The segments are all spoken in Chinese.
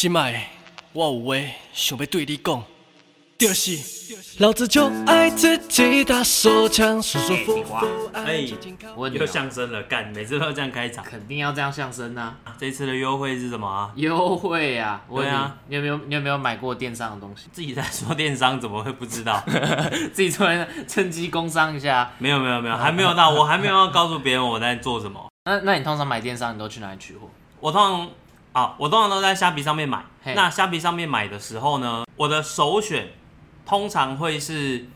心爱，我有话想要对你讲，就是老子就爱自己打手枪，舒舒服服哎我问你哦相声了，干，每次都要这样开场。肯定要这样相声啊！这次的优惠是什么啊？优惠啊！我问你对啊，你有没有你有没有买过电商的东西？自己在说电商，怎么会不知道？自己突然趁机工商一下。没有没有没有，还没有到，我还没有要告诉别人我在做什么。那那你通常买电商，你都去哪里取货？我通常啊，我通常都在虾皮上面买。那虾皮上面买的时候呢，我的首选通常会是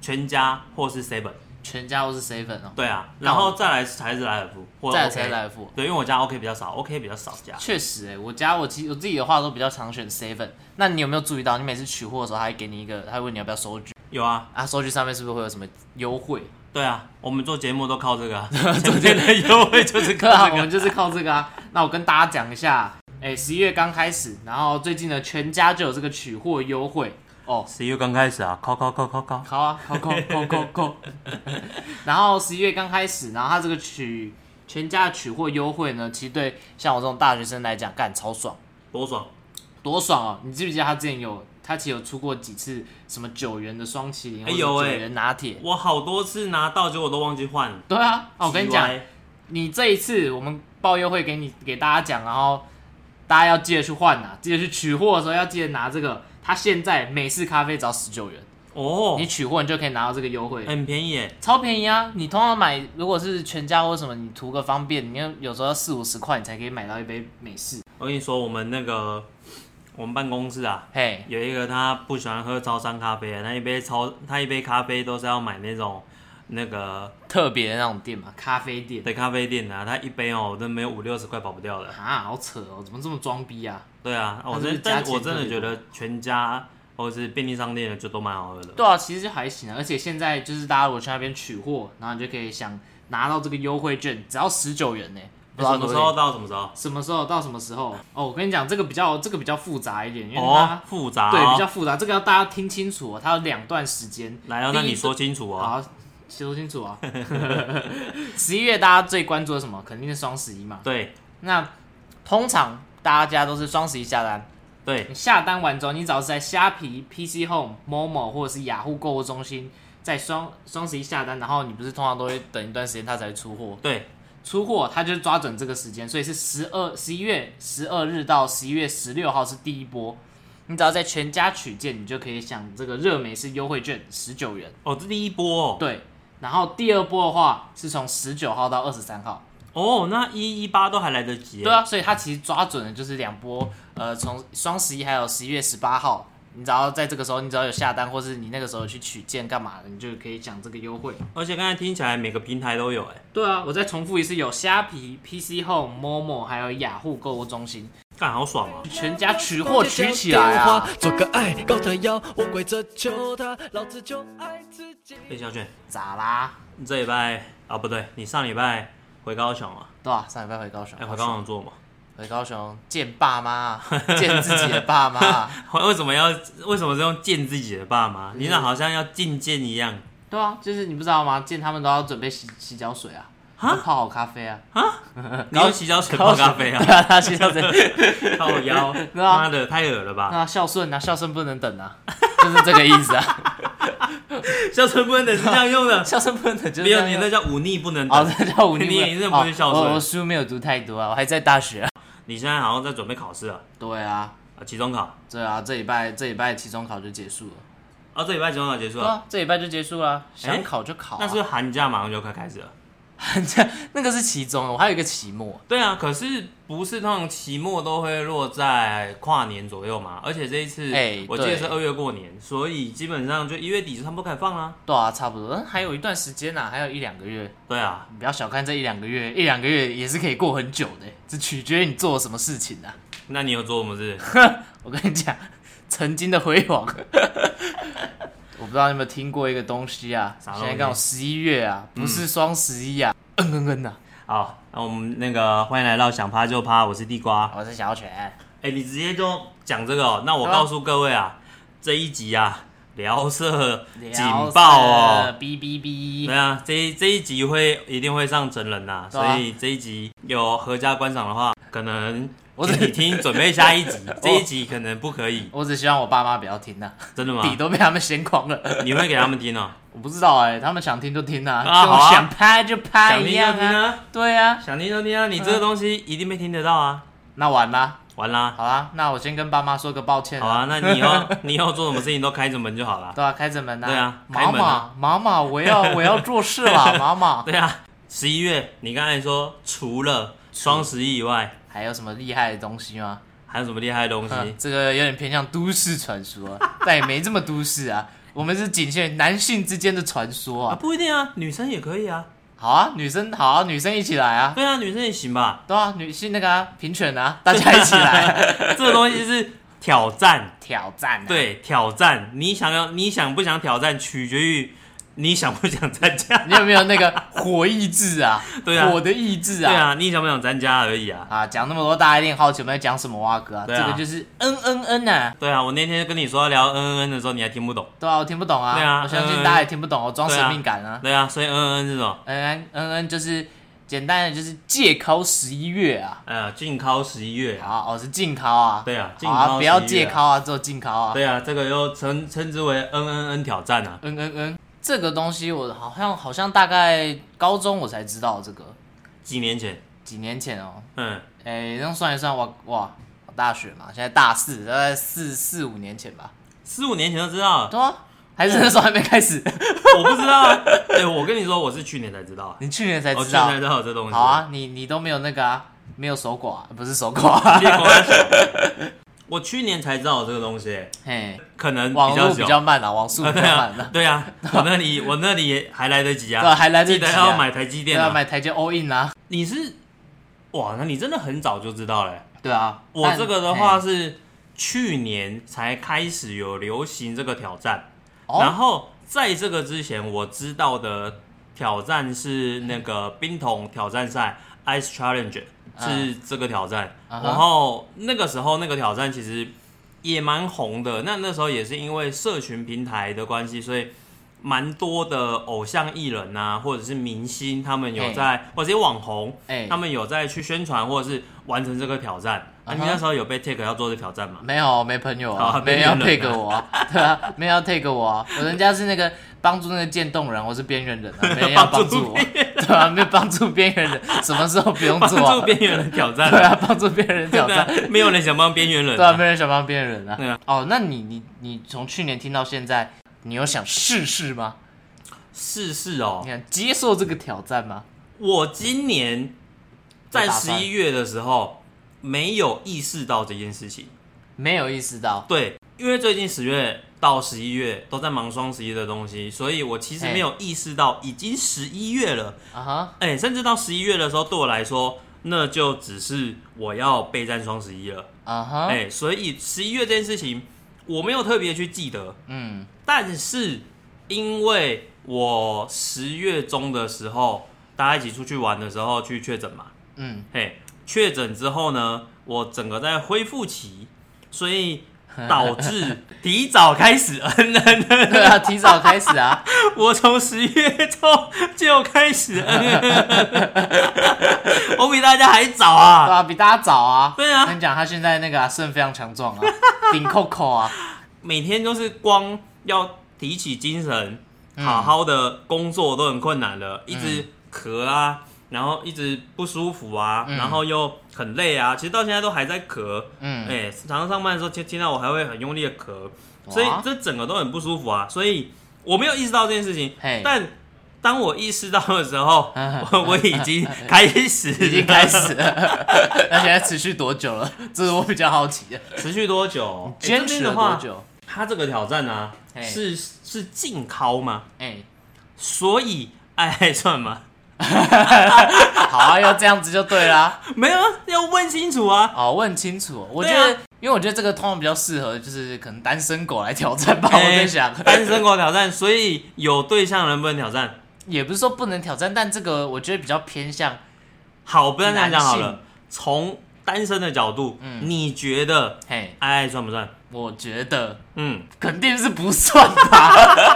全家或是 Seven。全家或是 seven 哦。对啊，然后再来才是莱尔富，或者再来 OK 才是来付。对，因为我家 OK 比较少，OK 比较少家。确实、哎，我家我其实我自己的话都比较常选 seven。那你有没有注意到，你每次取货的时候，他会给你一个，他会问你要不要收据有啊，啊？收据上面是不是会有什么优惠？对啊，我们做节目都靠这个、啊，中间的优惠就是靠。我们就是靠这个啊。那我跟大家讲一下，哎、十一月刚开始，然后最近呢，全家就有这个取货优惠哦。十一月刚开始啊，靠靠靠靠靠，好啊，扣扣扣扣扣。然后十一月刚开始，然后它这个取全家的取货优惠呢，其实对像我这种大学生来讲，干超爽，多爽！多爽哦！你记不记得他之前有，他其实有出过几次什么九元的双麒麟，或者九哎有哎元拿铁。我好多次拿到，结果都忘记换。对啊，哦我跟你讲，你这一次我们报优惠给你给大家讲，然后大家要记得去换呐、记得去取货的时候要记得拿这个。它现在美式咖啡只要十九元，哦你，取货你就可以拿到这个优惠，很便宜耶。超便宜啊！你通常买如果是全家或什么，你图个方便，你有有时候要四五十块你才可以买到一杯美式。我跟你说，我们那个我们办公室啊，嘿，有一个他不喜欢喝超商咖啡，他一杯超他一杯咖啡都是要买那种那个特别的那种店嘛，咖啡店。的咖啡店啊，它一杯哦都没有五六十块跑不掉的。啊，好扯哦，怎么这么装逼啊？对啊，我真但我真的觉得全家或者是便利商店的就都蛮好喝的。对啊，其实就还行啊，而且现在就是大家如果去那边取货，然后你就可以想拿到这个优惠券，只要十九元呢。不知道什么时候到什么时候？什么时候到什么时候？哦，我跟你讲，这个比较这个比较复杂一点，因为哦它、，复杂、哦。对比较复杂，这个要大家听清楚哦，它有两段时间。来哦，那你说清楚哦。好，说清楚啊。十一月大家最关注的什么？肯定是双十一嘛。对那通常大家都是双十一下单，对你下单完之后，你只要是在虾皮、PC Home、Momo 或者是雅虎购物中心，在双双十一下单，然后你不是通常都会等一段时间它才会出货，对，出货它就抓准这个时间，所以是十二十一月十二日到十一月十六号是第一波。你只要在全家取件，你就可以享这个热美式优惠券十九元。哦，这第一波哦。对，然后第二波的话是从十九号到二十三号。哦，那一一八都还来得及耶。对啊，所以它其实抓准的就是两波，呃，从双十一还有十一月十八号，你只要在这个时候，你只要有下单，或是你那个时候去取件干嘛的，你就可以享这个优惠。而且刚才听起来每个平台都有哎，对啊，我再重复一次，有虾皮、PC Home、Momo，还有雅虎购物中心，干好爽啊。全家取货取起来啊！做个爱高的腰，我跪着求他，老子就爱自己。哎，小卷，咋啦？你这礼拜啊不对，你上礼拜回高雄啊？对啊，上礼拜回高雄，哎，回高雄做嘛？回高雄见爸妈，见自己的爸妈。为什么要为什么是用见自己的爸妈？你那好像要觐见一样。对啊，就是你不知道吗？见他们都要准备洗洗脚水啊，啊泡好咖啡啊。啊 你用洗脚水泡咖啡啊？对啊，他洗脚水。泡腰，妈的太恶了吧！那孝顺啊，孝顺不能等啊，就是这个意思啊。孝顺不能等是这样用的，孝顺不能等就是没有你那叫忤逆不能哦，等。这叫忤逆你不能。你这不是孝顺哦我我书没有读太多啊，我还在大学啊。你现在好像在准备考试啊对啊，啊，期中考对啊，这礼拜这礼拜期中考就结束了。啊，这礼拜期中考结束了，这礼拜就结束了，想考就考啊。那是不是寒假马上就快开始了？这那个是期中，我还有一个期末。对啊，可是不是通常期末都会落在跨年左右嘛？而且这一次，哎对我记得是二月过年，所以基本上就一月底就差不多放啦。对啊，差不多，嗯还有一段时间呐、啊，还有一两个月。对啊，你不要小看这一两个月，一两个月也是可以过很久的，只取决于你做了什么事情啊。那你有做什么事？我跟你讲，曾经的辉煌。我不知道你有没有听过一个东西啊？现在刚好十一月啊，不是双十一啊，嗯嗯嗯呐。好，那我们那个欢迎来到想趴就趴，我是地瓜。我是小犬，哎、你直接就讲这个哦。那我告诉各位啊，这一集啊，聊色警聊报哦色。哔哔哔对。啊，这一这一集会一定会上真人呐、对啊所以这一集有合家观赏的话，可能我只听，准备下一集，这一集可能不可以，我只希望我爸妈不要听呐、真的吗？底都被他们掀光了。你会给他们听哦，我不知道哎、他们想听就听啊，想拍就拍想听就一样啊。听啊，对啊，想听就听啊，你这个东西一定被听得到啊，那完啦，完啦，好啦，那我先跟爸妈说个抱歉好啊，那你以后 你以后做什么事情都开着门就好了，对啊，开着门呐、对啊开妈妈妈妈，我要我要做事了，妈妈。对啊，十一月你刚才说除了双十一以外，还有什么厉害的东西吗？还有什么厉害的东西？嗯这个有点偏向都市传说，但也没这么都市啊。我们是仅限于男性之间的传说啊，啊。不一定啊，女生也可以啊，好啊，女生好啊，女生一起来啊。对啊，女生也行吧，对啊，女性那个啊，平权啊，大家一起来 这个东西是挑战，挑战、啊。，对，挑战，你想要，你想不想挑战，取决于你想不想参加，你有没有那个火意志啊？对啊火的意志啊。对啊，你想不想参加而已啊。啊，讲那么多，大家一定好奇我们在讲什么啊哥啊？对啊这个就是嗯嗯嗯啊，对啊，我那天跟你说要聊嗯嗯嗯的时候，你还听不懂。对啊，我听不懂啊。对啊我相信嗯大家也听不懂，我装神秘感啊。对啊，所以 N N 是什么？嗯嗯嗯嗯，就是简单的就是借考十一月啊。呃，禁考十一月啊。好，哦是禁考啊。对啊，啊，考不要11月啊。借考啊，只有禁考啊。对啊，这个又称称之为 N N N 挑战啊。嗯嗯嗯，这个东西我好像好像大概高中我才知道这个，几年前，几年前哦。嗯，哎，这样算一算，哇哇，我大学嘛，现在大四，大概四四五年前吧。四五年前就知道了。对啊，还是那时候还没开始，我不知道啊。对，我跟你说，我是去年才知道啊。你去年才我知道。去年才知道有这东西。好，啊，你你都没有那个啊，没有手寡，不是手寡，我去年才知道有这个东西，嘿，可能网络比比较久。较慢啊，网速 比较对啊慢的，，对啊，我那里我那里也还来得及对啊，啊，还来得及要买台积电啊。买台阶 all in 啊，你是哇，那你真的很早就知道嘞。对啊，我但这个的话嘿是去年才开始有流行这个挑战，哦然后在这个之前我知道的挑战是那个冰桶挑战赛 Ice Challenge 是这个挑战，然后那个时候那个挑战其实也蛮红的，那那时候也是因为社群平台的关系，所以。蛮多的偶像艺人呐、或者是明星，他们有嘿。在，或者是网红，哎他们有在去宣传或者是完成这个挑战。那、嗯哼你那时候有被 take 要做这挑战吗？没有没朋友好啊，没人要 take 我啊，对啊，没人要 take 我啊，我人家是那个帮助那个渐冻人，或是边缘人啊，没人要帮助我，对啊，没有帮助边缘人，什么时候不用做啊助？边缘人挑战、对啊，帮助边缘人挑战，没有人想帮边缘人、对啊，没人想帮边缘人啊。对啊哦，那你你你从去年听到现在，你有想试试吗？试试哦你，看接受这个挑战吗？我今年在十一月的时候没有意识到这件事情。没有意识到，对，因为最近十月到十一月都在忙双十一的东西，所以我其实没有意识到已经十一月了。啊哈，哎、甚至到十一月的时候，对我来说，那就只是我要备战双十一了。啊哈，哎、所以十一月这件事情，我没有特别去记得，嗯，但是因为我十月中的时候，大家一起出去玩的时候去确诊嘛，嗯，嘿，确诊之后呢，我整个在恢复期，所以 导致提早开始。啊，提早开始啊，我从十月中就开始。我比大家还早啊。对啊，啊，比大家早啊。对啊。跟你讲，他现在那个啊肾非常强壮啊，顶 Coco 啊，每天都是光要提起精神，嗯。好好的工作都很困难了，一直咳啊，然后一直不舒服啊，嗯然后又很累啊，其实到现在都还在咳，嗯，哎、常常上班的时候听听到我还会很用力的咳，所以哇这整个都很不舒服啊，所以我没有意识到这件事情嘿，但当我意识到的时候，嗯我我已经开始已经开始了，那现在持续多久了？这是我比较好奇的，持续多久？哎坚持了多？久？他这个挑战呢、嘿是是禁考吗？哎，所以爱算吗？好啊，要这样子就对啦。没有，啊，要问清楚啊。哦，问清楚，我觉得，因为我觉得这个通常比较适合，就是可能单身狗来挑战吧。我在想，哎单身狗挑战，所以有对象能不能挑战？也不是说不能挑战，但这个我觉得比较偏向好，不要这样讲好男了。从单身的角度，嗯你觉得嘿，爱爱算不算？我觉得嗯，肯定是不算吧，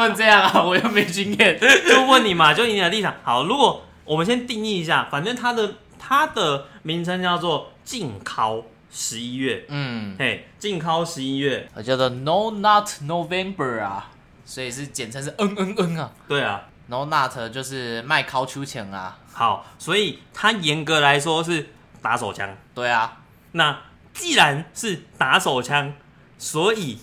不能这样啊，我又没经验。就问你嘛，就以你的立场。好，如果我们先定义一下，反正他的它的名称叫做禁考十一月，嗯，嘿，禁考十一月，我叫做 No Not November 啊，所以是简称是嗯嗯嗯啊。对啊，No Not 就是卖烤秋钱啊，好，所以它严格来说是打手枪。对啊，那既然是打手枪，所以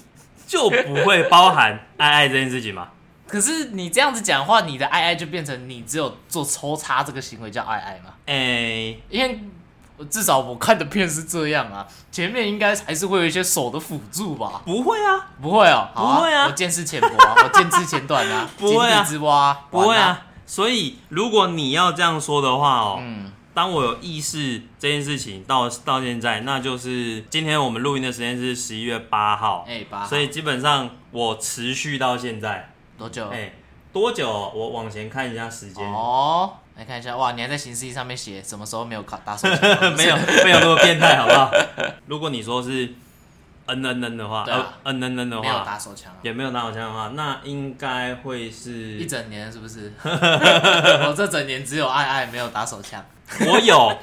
就不会包含爱爱这件事情嘛？可是你这样子讲话，你的爱爱就变成你只有做抽插这个行为叫爱爱嘛？诶、因为至少我看的片是这样啊，前面应该还是会有一些手的辅助吧？不会啊，不会哦，好不会啊我见识浅薄啊，我见识浅短啊，不会啊井底之蛙，不会啊。所以如果你要这样说的话哦，嗯，当我有意识这件事情到到现在，那就是今天我们录音的时间是十一月八号，哎、八号，所以基本上我持续到现在，多久？哎、多久？我往前看一下时间，哦，来看一下，哇，你还在行事历上面写什么时候没有考打手枪？没有没有那么变态，好不好？如果你说是嗯嗯嗯的话，对啊呃 N N N 的没有，打手枪啊，也没有打手枪的话，那应该会是一整年是不是？我这整年只有爱爱，没有打手枪。我有，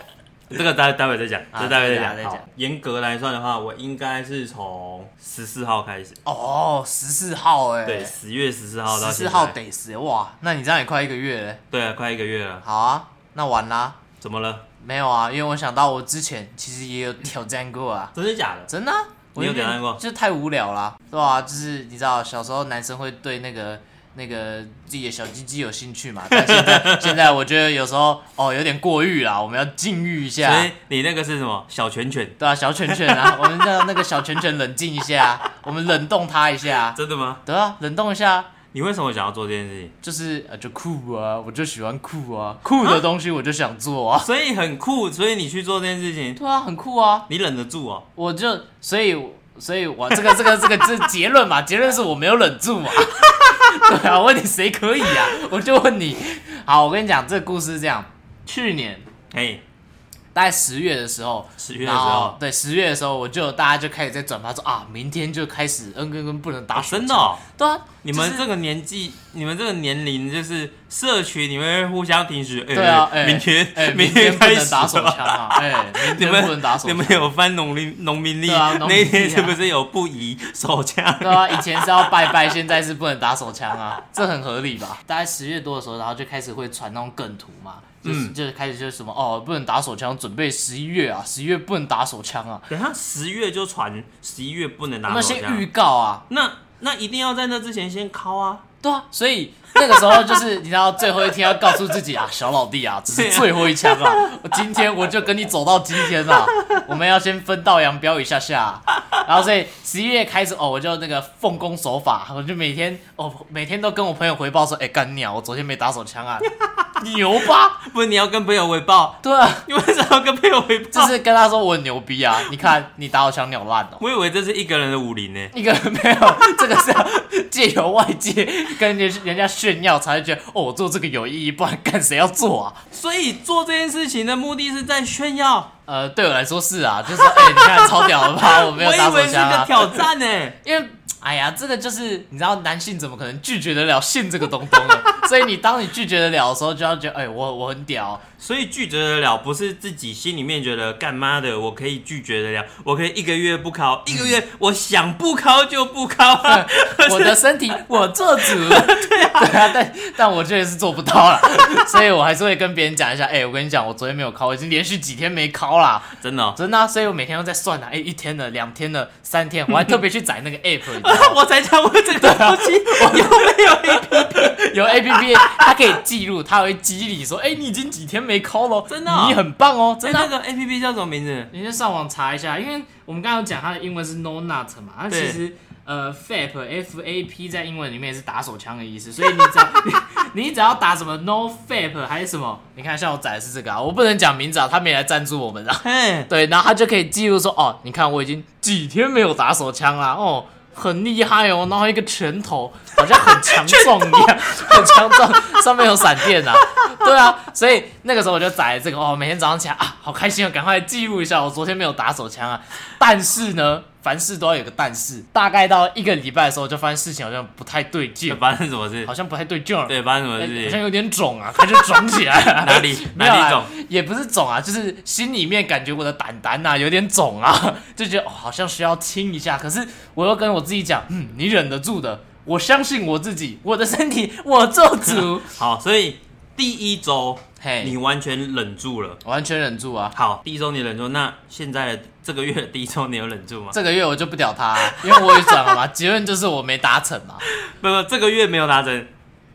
这个待待会再讲，啊这待会再讲。好严格来算的话，我应该是从十四号开始，哦，十四号哎、对，十月十四号到十四号得死哇！那你这样也快一个月了。对啊，快一个月了，好啊，那完啦。怎么了？没有啊，因为我想到我之前其实也有挑战过啊，真的假的？真的啊、我你有挑战过就是太无聊啦，对吧、就是你知道，小时候男生会对那个那个自己的小鸡鸡有兴趣嘛，但现在 现在我觉得有时候哦有点过誉啦，我们要禁欲一下所。以你那个是什么小拳拳？对啊，小拳拳啊，我们让那个小拳拳冷静一下，我们冷冻它一下，真的吗？对啊，冷冻一下，你为什么想要做这件事情？就是呃就酷啊，我就喜欢酷啊，酷的东西我就想做啊，所以很酷，所以你去做这件事情，对啊，很酷啊，你忍得住啊。我就所以所以我这个这个这个这结论嘛，结论是我没有忍住嘛，对啊，问你谁可以啊？我就问你，好，我跟你讲这个故事是这样，去年哎，大概十月的时候，十月的时候，对十月的时候，我就大家就开始在转发说啊，明天就开始嗯跟跟不能打啊，手枪真的哦。对啊，你们这个年纪，你们这个年龄，就是社群，你们会互相提示，哎对啊，哎、明天，哎、明天不能打手吧枪啊，哎、明你天们不能打手枪。你们有翻农民农民历？农民历啊那一天是不是有不宜手枪？对啊，以前是要拜拜，现在是不能打手枪啊，这很合理吧？大概十月多的时候，然后就开始会传那种梗图嘛，就是、嗯就是开始就是什么哦，不能打手枪，准备十一月啊，十一月不能打手枪啊，等下十月就传，十一月不能我打手枪那先预。告啊，那那一定要在那之前先敲啊！对啊，所以那个时候就是你知道最后一天要告诉自己啊，小老弟啊，只是最后一枪啊，我今天我就跟你走到今天啊，我们要先分道扬镳一下下，然后所以十一月开始哦，我就那个奉公守法，我就每天哦每天都跟我朋友回报说，哎干鸟，我昨天没打手枪啊，牛吧？不是你要跟朋友回报，对啊，你为什么要跟朋友回报？就是跟他说我很牛逼啊，你看你打手枪鸟烂哦。我以为这是一个人的武林呢。一个人没有，这个是要借由外界跟人家人家炫耀，才会觉得哦，我做这个有意义，不然干谁要做啊？所以做这件事情的目的是在炫耀，呃，对我来说是啊，就是你看超屌了吧？我没有打我以为是手枪啊，个挑战呢。因为。哎呀，这个就是你知道，男性怎么可能拒绝得了性这个东东呢？所以你当你拒绝得了的时候，就要觉得，哎、我我很屌，所以拒绝得了，不是自己心里面觉得干妈的，我可以拒绝得了，我可以一个月不考，一个月我想不考就不考啊。我的身体我做主。对啊，对啊但但我确实是做不到了，所以我还是会跟别人讲一下，哎、我跟你讲，我昨天没有考，我已经连续几天没考啦。真的哦、真的、啊，所以我每天都在算啊，哎、一天的、两天的、三天，我还特别去载那个 app，我才讲我这个东西有没有 app，有 app，它可以记录，它会激励说，哎、你已经几天没考了，真的哦？你很棒哦，真的。啊、那个 A P P 叫什么名字？你先上网查一下，因为我们刚刚有讲它的英文是 no nut 嘛，它其对实呃 fap f a p 在英文里面也是打手枪的意思，所以你只要你 你只要打什么 no fap 还是什么，你看像我载的是这个啊，我不能讲名字啊，他没来赞助我们啊。嘿，对，然后他就可以记录说，哦，你看我已经几天没有打手枪啦，哦，很厉害哦，然后一个拳头好像很强壮一样，很强壮，上面有闪电啊，对啊，所以那个时候我就载这个，哦，每天早上起来啊，好开心哦，赶快记录一下我昨天没有打手枪啊，但是呢。凡事都要有个但是。大概到一个礼拜的时候，就发现事情好像不太对劲，发生什么事好？像不太对劲儿，对，发生什么哎事好像有点肿啊，开始肿起来 了。哪里哪里肿？也不是肿啊，就是心里面感觉我的胆胆呐、有点肿啊，就觉得、哦、好像需要清一下。可是我又跟我自己讲，嗯，你忍得住的，我相信我自己，我的身体我做主。好，所以第一周你，完全忍住了。完全忍住啊！好，第一周你忍住，那现在的这个月的第一周你有忍住吗？这个月我就不屌他、啊，因为我也转了嘛，结论就是我没达成嘛。不不，这个月没有达成。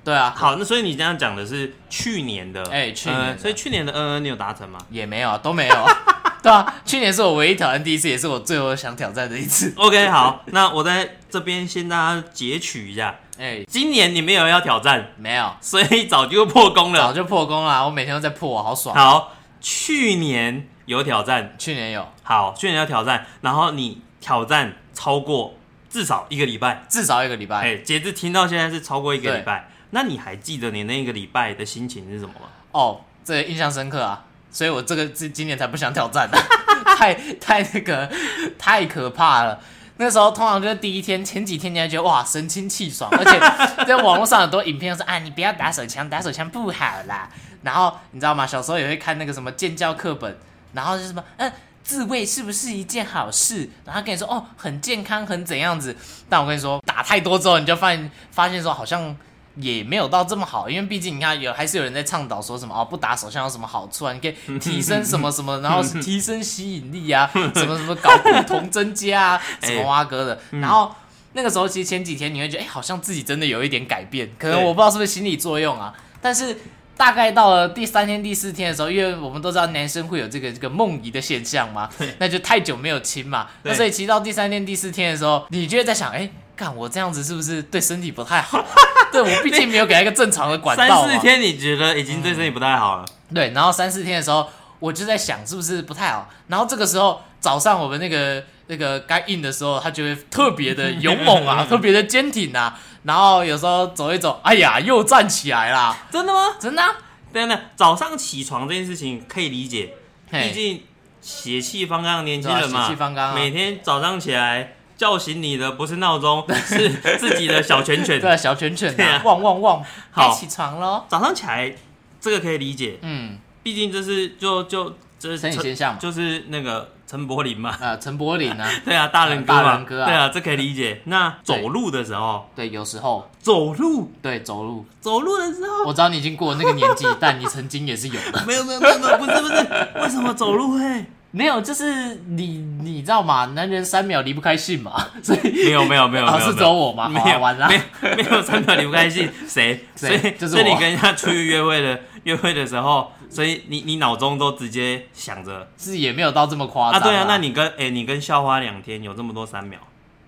对啊，好，那所以你这样讲的是去年的，哎去年呃所以去年的嗯嗯你有达成吗也没有啊，都没有啊。对啊，去年是我唯一挑战第一次，也是我最后想挑战的一次。？OK，好，那我在这边先大家截取一下，哎、今年你没有要挑战，没有，所以早就破功了。早就破功了，我每天都在破，好爽。好，去年有挑战，去年有，好，去年要挑战，然后你挑战超过至少一个礼拜，至少一个礼拜。哎，截至听到现在是超过一个对礼拜，那你还记得你那个礼拜的心情是什么吗？哦，这个印象深刻啊，所以我这个今今年才不想挑战、啊，太太那个太可怕了。那时候通常就是第一天，前几天你还觉得哇神清气爽，而且 在网络上很多影片说啊你不要打手枪，打手枪不好啦。然后你知道吗？小时候也会看那个什么建教课本，然后就是什么嗯。自慰是不是一件好事？然后跟你说哦，很健康，很怎样子。但我跟你说，打太多之后，你就发现发现说好像也没有到这么好，因为毕竟你看有还是有人在倡导说什么哦，不打手枪有什么好处啊？你可以 提升什么什么，然后 提升吸引力啊，什么什么搞不同增加啊，什么蛙哥的。然后那个时候其实前几天你会觉得，哎、好像自己真的有一点改变，可能我不知道是不是心理作用啊，但是。大概到了第三天、第四天的时候，因为我们都知道男生会有这个这个梦遗的现象嘛，那就太久没有亲嘛，那所以其实到第三天、第四天的时候，你就会在想，哎、干我这样子是不是对身体不太好、啊？对我毕竟没有给他一个正常的管道三。四天你觉得已经对身体不太好了，对，然后三四天的时候，我就在想是不是不太好。然后这个时候早上我们那个那个该硬的时候，他就会特别的 勇猛啊，特别的坚挺啊。然后有时候走一走，哎呀，又站起来啦，真的吗？真的、啊。对那早上起床这件事情可以理解，毕，竟血气方刚的年轻人嘛，血气方刚啊每天早上起来叫醒你的不是闹钟，是自己的小拳拳。对啊，小拳拳对啊啊，旺旺旺，好该起床喽。早上起来这个可以理解，嗯，毕竟这是就就这生理现象嘛。就是那个陈柏霖嘛，啊，陈柏霖啊，对啊，大人哥嘛，大人哥啊对啊，这可以理解。那走路的时候，对，有时候走路对走路，走路的时候，我知道你已经过了那个年纪，但你曾经也是有的。没有没有没有没有，不是不是，为什么走路会？没有，就是你你知道吗？男人三秒离不开性嘛，所以没有没有没有是有没有只有我吗？没有完了没，有没有三秒离不开性，谁？所以谁就是所以你跟人家出去约会的约会的时候，所以你你脑中都直接想着是也没有到这么夸张啊，张对啊，那你跟哎、你跟校花两天有这么多三秒，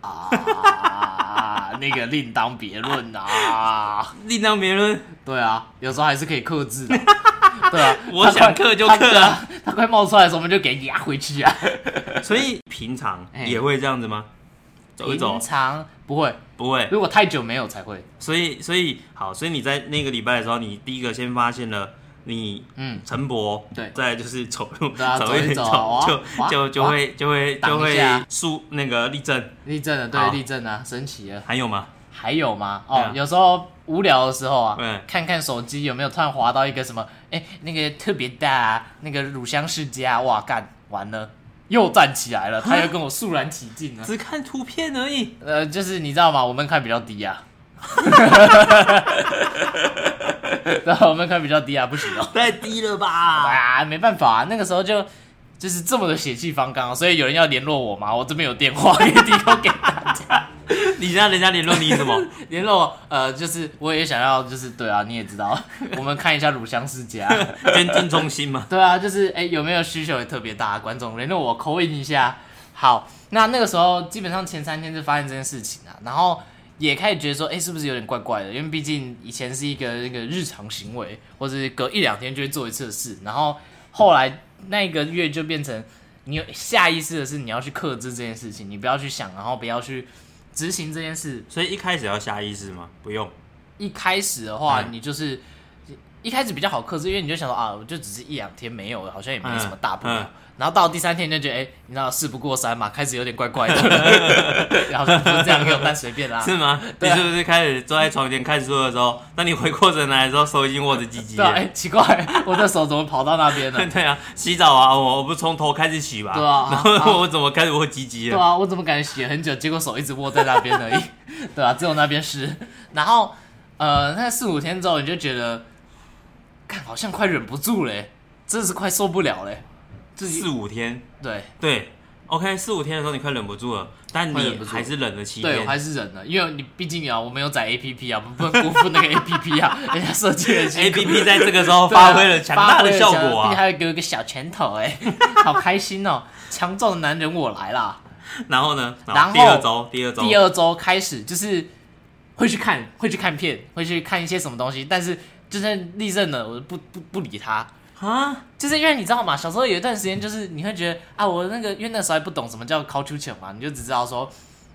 啊，那个另当别论啊。另当别论。对啊，有时候还是可以克制的。对啊，我想克就克啊他对啊，他快冒出来的时候，我们就给压回去啊。所以平常哎也会这样子吗？走一走平常不会，不会，如果太久没有才会。所以所以好，所以你在那个礼拜的时候，你第一个先发现了你嗯，陈博，对再就是走路，走一一走就就就会就会就会一下树那个立正，立正了，好对，立正啊，升旗了。还有吗？还有吗？哦，有时候无聊的时候啊，对看看手机有没有突然滑到一个什么，哎，那个特别大、啊，那个乳香世家，哇，干完了，又站起来了，他又跟我肃然起敬了。只看图片而已。呃，就是你知道吗？我们看比较低啊。然后，我们看比较低啊，不行哦。太低了吧？啊，没办法啊，那个时候就就是这么的血气方刚，所以有人要联络我嘛，我这边有电话 可以提供给大家。你知道人家联络你什么？联络我呃，就是我也想要，就是对啊，你也知道，我们看一下乳香世家。捐赠中心嘛？对啊，就是哎、有没有需求也特别大，观众联络我口音一下。好，那那个时候基本上前三天就发现这件事情啊，然后也开始觉得说，哎、是不是有点怪怪的？因为毕竟以前是一个那个日常行为，或者是隔一两天就会做一次的事，然后后来那一个月就变成你有下意识的是你要去克制这件事情，你不要去想，然后不要去执行这件事。所以一开始要下意识吗？不用。一开始的话，嗯你就是一开始比较好克制，因为你就想说啊，我就只是一两天没有，好像也没什么大不了。然后到第三天就觉得，哎、你知道事不过三嘛，开始有点怪怪的，好像不是这样用，但随便啦。是吗？你是不是开始坐在床前看书的时候，当你回过神来的时候，手已经握着鸡鸡对啊，了？哎、奇怪，我的手怎么跑到那边了？对啊，洗澡啊，我我不是从头开始洗吧？对啊然啊后我怎么开始握鸡鸡了？对啊，我怎么感觉洗了很久，结果手一直握在那边而已，对啊，只有那边湿。然后，呃，那四五天之后，你就觉得，看好像快忍不住嘞，真的是快受不了嘞。自己四五天，对对，OK，四五天的时候你快忍不住了，但你快忍不住还是忍了七对，我天。还是忍了，因为你毕竟啊，我没有载 A P P 啊，我们不能辜负那个 A P P 啊，人家设计的 A P P 在这个时候 发挥了强大的效果啊！还有给我一个小拳头、哎，好开心哦！强壮的男人我来啦。然后呢？然后第二周，第二周，第二周开始就是会去看，会去看片，会去看一些什么东西，但是就算立正了，我不不不理他。啊，就是因为你知道吗？小时候有一段时间，就是你会觉得啊，我那个因为那时候还不懂什么叫 culture 嘛，你就只知道说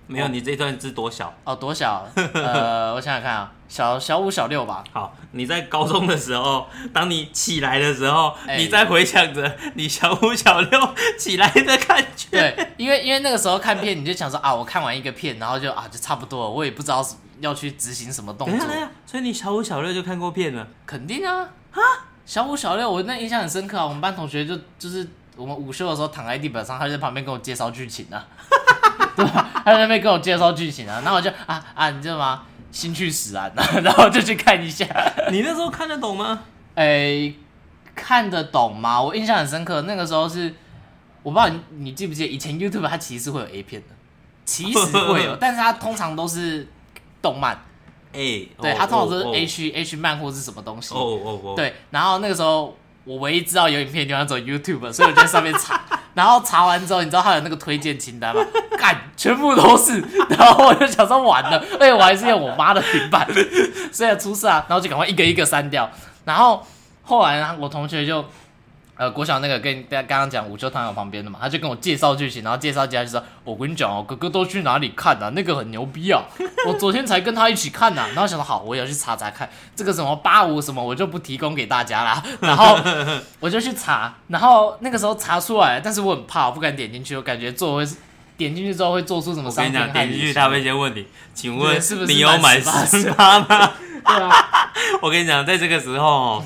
没有，你这段是多小？哦多小，呃，我想想看啊，小小五小六吧，好，你在高中的时候，当你起来的时候，哎你在回想着你小五、小六起来的感觉。对，因为因为那个时候看片，你就想说啊，我看完一个片，然后就啊就差不多了，我也不知道要去执行什么动作等一下，，等一下，所以你小五、小六就看过片了？肯定啊啊！小五小六，我那印象很深刻啊。我们班同学就就是我们午休的时候躺在地板上，他就在旁边跟我介绍剧情啊，对吧？他在那边跟我介绍剧情啊，然后我就啊啊，你知道吗？兴趣使然啊，然后就去看一下。你那时候看得懂吗？诶、看得懂吗？我印象很深刻，那个时候是我不知道你你记不记得，以前 YouTube 它其实是会有 A 片的，其实会有，但是它通常都是动漫，哎，对，哦它通常都是哦 H、H 漫或是什么东西。哦哦哦，，对，然后那个时候我唯一知道有影片的地方只有 YouTube，所以我就在上面查，然后查完之后，你知道它有那个推荐清单吗？干，全部都是，然后我就想说完了，而且我还是用我妈的平板，所以出事啊，然后就赶快一个一个删掉，然后后来呢，我同学就。呃，国小那个跟大家刚刚讲午休堂有旁边的嘛，他就跟我介绍剧情，然后介绍接下来就说：“我跟你讲哦，哥哥都去哪里看啊？那个很牛逼啊！我昨天才跟他一起看呐、然后想说好，我也要去查查看这个什么八五什么，我就不提供给大家啦。然后我就去查，然后那个时候查出来，但是我很怕，我不敢点进去，我感觉做会是点进去之后会做出什么我跟你讲，点进去他会先问你，请问是不是你有满满十八吗？对啊，我跟你讲，在这个时候哦，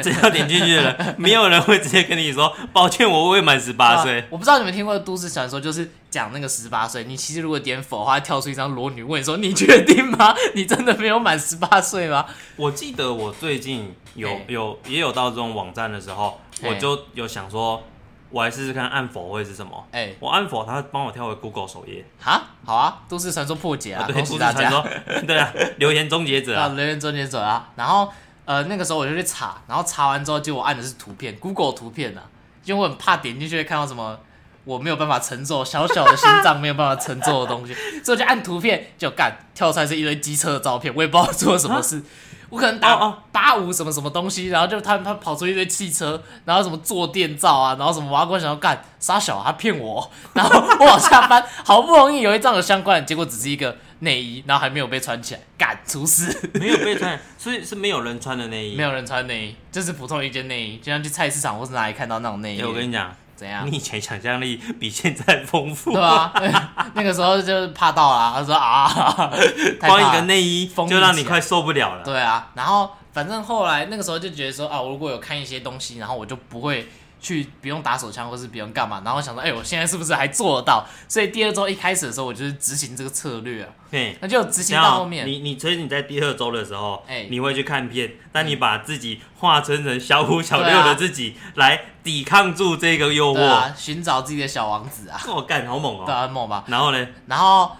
只要点进去的人，没有人会直接跟你说，抱歉，我未满十八岁。我不知道你们听过的都市传说，就是讲那个十八岁，你其实如果点否的话，会跳出一张裸女问你说：“你确定吗？你真的没有满十八岁吗我记得我最近有有也有到这种网站的时候，我就有想说，我来试试看按否会是什么。哎我按否，他帮我跳回 Google 首页。？”哈，好啊，都市传说破解啊！都市传说，对啊，留言终结者啊，啊，留言终结者啊。然后呃，那个时候我就去查，然后查完之后，结果我按的是图片，Google 图片啊，因为我很怕点进去会看到什么我没有办法承受，小小的心脏没有办法承受的东西，所以我就按图片，就干跳出来是一堆机车的照片，我也不知道做了什么事。我可能打八五什么什么东西，然后就他他跑出一堆汽车，然后什么坐垫照啊，然后什么，我要跟我想要干傻小啊，他骗我，然后我往下翻，好不容易有一张有相关的，结果只是一个内衣，然后还没有被穿起来，干出事。没有被穿，所以是没有人穿的内衣。没有人穿内衣，就是普通的一件内衣，就像去菜市场或是哪里看到那种内衣。哎，我跟你讲，怎样？你以前想象力比现在丰富。对啊？那个时候就是怕到了，他说啊，光一个内衣封就让你快受不了了。对啊，然后反正后来那个时候就觉得说啊，我如果有看一些东西，然后我就不会去不用打手枪或是不用干嘛，然后想说，哎、我现在是不是还做得到？所以第二周一开始的时候，我就是执行这个策略啊，对，那就执行到后面，你你所以你在第二周的时候，哎你会去看片，但你把自己化成成小五小六的自己，来抵抗住这个诱惑。寻找自己的小王子啊，我干，好猛对哦！啊，很猛吧？然后呢，然后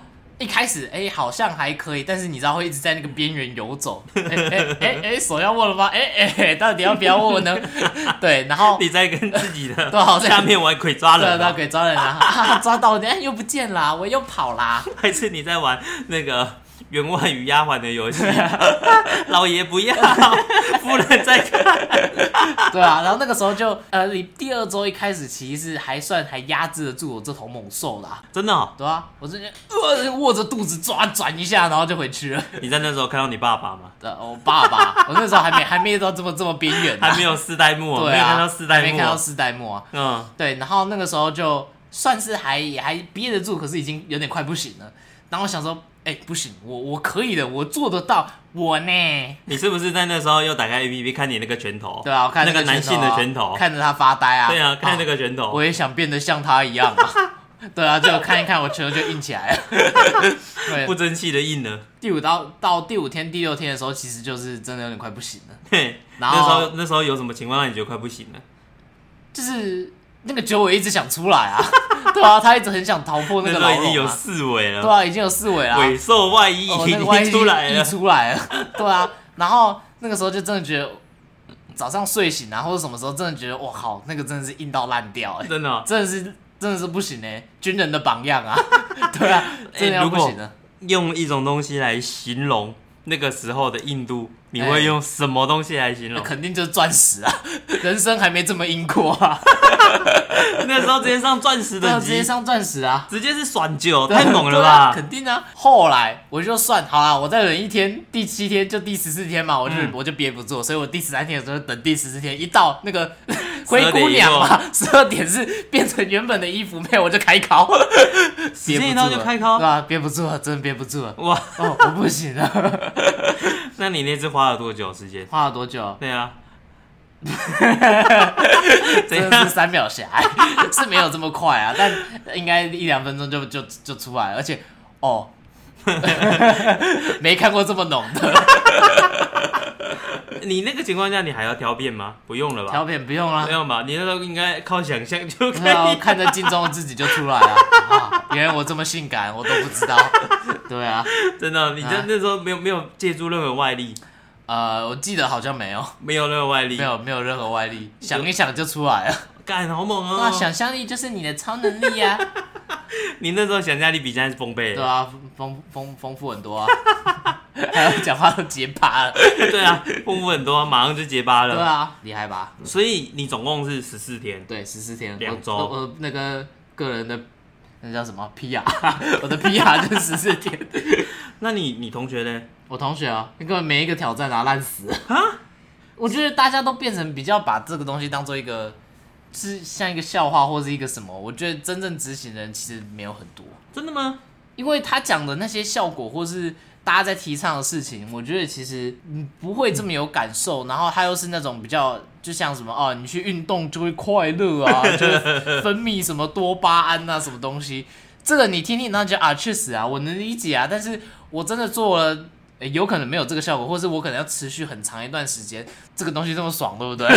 一开始哎、好像还可以，但是你知道会一直在那个边缘游走，哎哎哎哎，手要握了吗？哎哎，到底要不要握呢？对，然后你在跟自己的 对好下面玩鬼抓对对，人哦，给抓人啊，啊抓到你，哎又不见啦，我又跑啦，还是你在玩那个员外与丫鬟的游戏，老爷不要，夫人在看。对啊，然后那个时候就呃，你第二周一开始其实还算还压制得住我这头猛兽啦，真的、哦，对啊，我直接呃握着肚子抓转一下，然后就回去了。你在那时候看到你爸爸吗？对，我爸爸，我那时候还没还没到这么这么边缘、啊，还没有四代目哦，对啊，没有看到四代目、还没看到哦。四代目啊。嗯，对，然后那个时候就算是还也还憋得住，可是已经有点快不行了。然后我想说，哎、不行，我我可以的，我做得到，我呢？你是不是在那时候又打开 A P P 看你那个拳头？对啊，我看那个男性的拳拳头。看着他发呆啊。对啊，看那个拳头。我也想变得像他一样啊。对啊，就看一看我拳头就硬起来了。对不，争气的硬了。第五到到第五天、第六天的时候，其实就是真的有点快不行了。对，然后那时候那时候有什么情况让你觉得快不行了？就是那个九尾一直想出来啊，对啊，他一直很想逃破那那个已经有。四尾了，对啊，已经有四尾了啊。尾兽外衣哦，已经出来了溢。出来了，对啊。然后那个时候就真的觉得，早上睡醒啊，或者什么时候真的觉得，哇靠，那个真的是硬到烂掉、哎，真的哦，真的是真的是不行哎、军人的榜样啊，对啊，真的要如果不行了。用一种东西来形容那个时候的印度，你哎会用什么东西来形那容？肯定就是钻石啊，人生还没这么硬过啊，那时候直接上钻石对啊，等级，直接上钻石啊，直接是爽酒，太猛了吧？肯定啊。后来我就算好啦，我再忍一天，第七天就第十四天嘛，我就、嗯我就憋不住，所以我第十三天的时候等第十四天一到那个 灰姑娘嘛，十二点是变成原本的衣服，没有我就开烤，憋不时间一到，就开烤对，吧、憋不住了，真的憋不住了。哇！哦，我不行了，那你那次花了多久时间？花了多久？对啊，怎样？真的是三秒侠，是没有这么快啊，但应该一两分钟就就就出来了，而且哦，没看过这么浓的 你那个情况下，你还要挑片吗？不用了吧？挑？片不用了不，用吧？你那时候应该靠想象就可以。看着镜中的自己就出来了啊！原来我这么性感，我都不知道。对啊，真的，你在啊那时候没有没有借助任何外力，呃，我记得好像没有，没有任何外力，没有，没有任何外力，想一想就出来了。干好猛哇，哦！想象力就是你的超能力呀、你那时候想象力比现在是丰沛的。对啊，丰丰丰富很多啊，还要讲话都结巴了。对啊，丰富很多，马上就结巴了。对啊，厉害吧？所以你总共是十四天，对，十四天，两周我我我那个个人的那叫什么 PR，我的 PR 就是十四天。那你你同学呢？我同学啊，那个每一个挑战啊烂死啊！我觉得大家都变成比较把这个东西当做一个是像一个笑话或是一个什么，我觉得真正执行的人其实没有很多，真的吗？因为他讲的那些效果或是大家在提倡的事情，我觉得其实你不会这么有感受，然后它又是那种比较就像什么哦，你去运动就会快乐啊，就是分泌什么多巴胺啊，什么东西。这个你听听，然后觉得啊，确实啊，我能理解啊，但是我真的做了，诶有可能没有这个效果，或是我可能要持续很长一段时间，这个东西这么爽，对不对？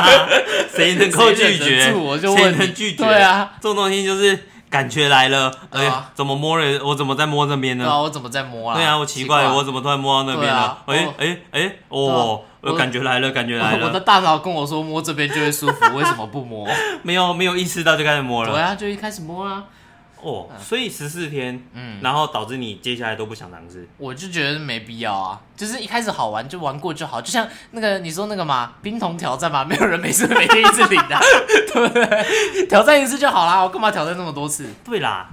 谁能够拒绝？我就谁问你能拒绝？对啊，这种东西就是感觉来了，哎怎么摸了？我怎么在摸这边呢？对啊，我怎么在摸啊？对啊，我奇怪，我怎么突然摸到那边了？哎哦哎哎，哦，啊我感觉来了，感觉来了 我的，大脑跟我说摸这边就会舒服，为什么不摸？没有没有意识到就开始摸了。对啊，就一开始摸啊。哦，所以十四天，嗯，然后导致你接下来都不想尝试。我就觉得没必要啊，就是一开始好玩就玩过就好，就像那个你说那个嘛，冰桶挑战嘛，没有人每次每天一次领的、对不对？挑战一次就好啦，我干嘛挑战那么多次？对啦，